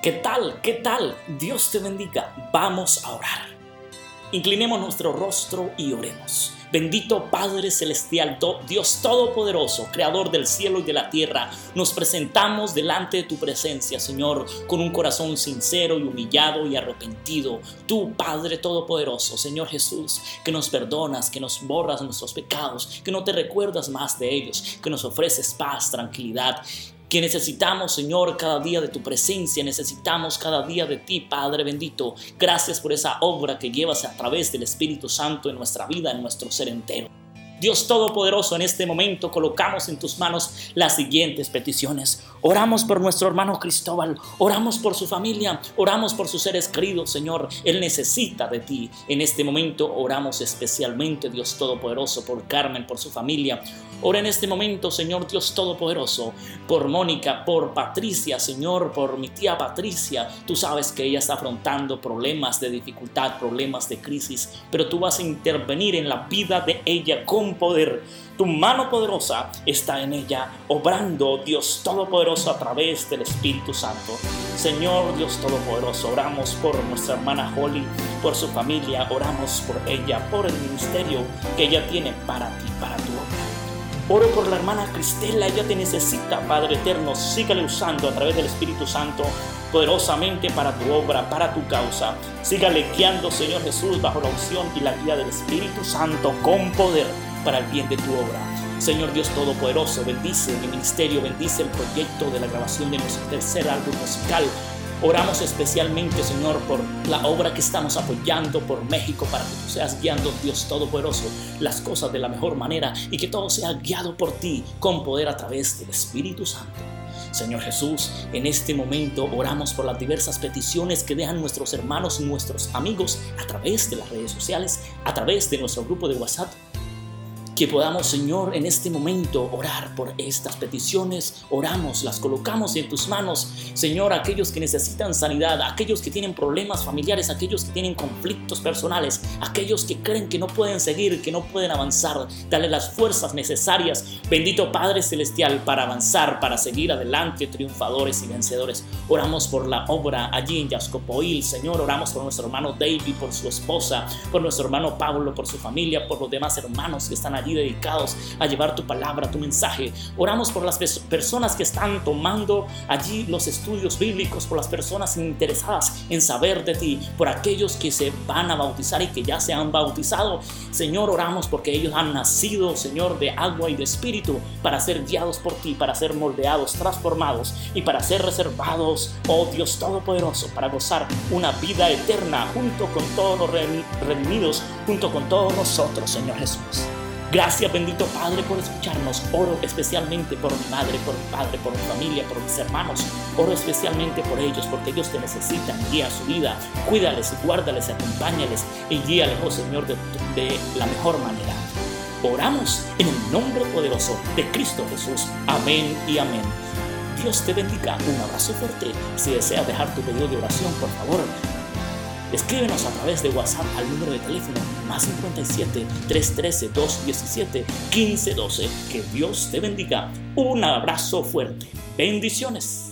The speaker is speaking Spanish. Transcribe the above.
¿Qué tal? ¿Qué tal? Dios te bendiga. Vamos a orar. Inclinemos nuestro rostro y oremos. Bendito Padre Celestial, Dios Todopoderoso, Creador del cielo y de la tierra, nos presentamos delante de tu presencia, Señor, con un corazón sincero y humillado y arrepentido. Tú, Padre Todopoderoso, Señor Jesús, que nos perdonas, que nos borras nuestros pecados, que no te recuerdas más de ellos, que nos ofreces paz, tranquilidad que necesitamos, Señor, cada día de tu presencia, necesitamos cada día de ti, Padre bendito. Gracias por esa obra que llevas a través del Espíritu Santo en nuestra vida, en nuestro ser entero. Dios Todopoderoso, en este momento colocamos en tus manos las siguientes peticiones. Oramos por nuestro hermano Cristóbal, oramos por su familia, oramos por sus seres queridos, Señor. Él necesita de ti. En este momento oramos especialmente, Dios Todopoderoso, por Carmen, por su familia. Ora en este momento, Señor Dios Todopoderoso, por Mónica, por Patricia, Señor, por mi tía Patricia. Tú sabes que ella está afrontando problemas de dificultad, problemas de crisis, pero tú vas a intervenir en la vida de ella con poder. Tu mano poderosa está en ella, obrando Dios Todopoderoso a través del Espíritu Santo. Señor Dios Todopoderoso, oramos por nuestra hermana Holly, por su familia, oramos por ella, por el ministerio que ella tiene para ti, para tu obra. Oro por la hermana Cristela, ella te necesita, Padre eterno. Sígale usando a través del Espíritu Santo poderosamente para tu obra, para tu causa. Sígale guiando, Señor Jesús, bajo la unción y la guía del Espíritu Santo con poder para el bien de tu obra. Señor Dios Todopoderoso, bendice mi ministerio, bendice el proyecto de la grabación de nuestro tercer álbum musical Oramos especialmente, Señor, por la obra que estamos apoyando por México para que tú seas guiando, Dios Todopoderoso, las cosas de la mejor manera y que todo sea guiado por ti con poder a través del Espíritu Santo. Señor Jesús, en este momento oramos por las diversas peticiones que dejan nuestros hermanos y nuestros amigos a través de las redes sociales, a través de nuestro grupo de WhatsApp que podamos, Señor, en este momento orar por estas peticiones. Oramos, las colocamos en tus manos, Señor, aquellos que necesitan sanidad, aquellos que tienen problemas familiares, aquellos que tienen conflictos personales, aquellos que creen que no pueden seguir, que no pueden avanzar. Dale las fuerzas necesarias, bendito Padre Celestial, para avanzar, para seguir adelante, triunfadores y vencedores. Oramos por la obra allí en Yascopoil, Señor. Oramos por nuestro hermano David, por su esposa, por nuestro hermano Pablo, por su familia, por los demás hermanos que están dedicados a llevar tu palabra, tu mensaje. Oramos por las personas que están tomando allí los estudios bíblicos, por las personas interesadas en saber de ti, por aquellos que se van a bautizar y que ya se han bautizado. Señor, oramos porque ellos han nacido, Señor, de agua y de espíritu para ser guiados por ti, para ser moldeados, transformados y para ser reservados, oh Dios Todopoderoso, para gozar una vida eterna junto con todos los redimidos, junto con todos nosotros, Señor Jesús. Gracias bendito Padre por escucharnos. Oro especialmente por mi madre, por mi padre, por mi familia, por mis hermanos. Oro especialmente por ellos porque ellos te necesitan. Guía su vida, cuídales, guárdales, acompáñales y guíales, oh Señor, de, de la mejor manera. Oramos en el nombre poderoso de Cristo Jesús. Amén y amén. Dios te bendiga. Un abrazo fuerte. Si deseas dejar tu pedido de oración, por favor, Escríbenos a través de WhatsApp al número de teléfono más 57 313 217 1512. Que Dios te bendiga. Un abrazo fuerte. Bendiciones.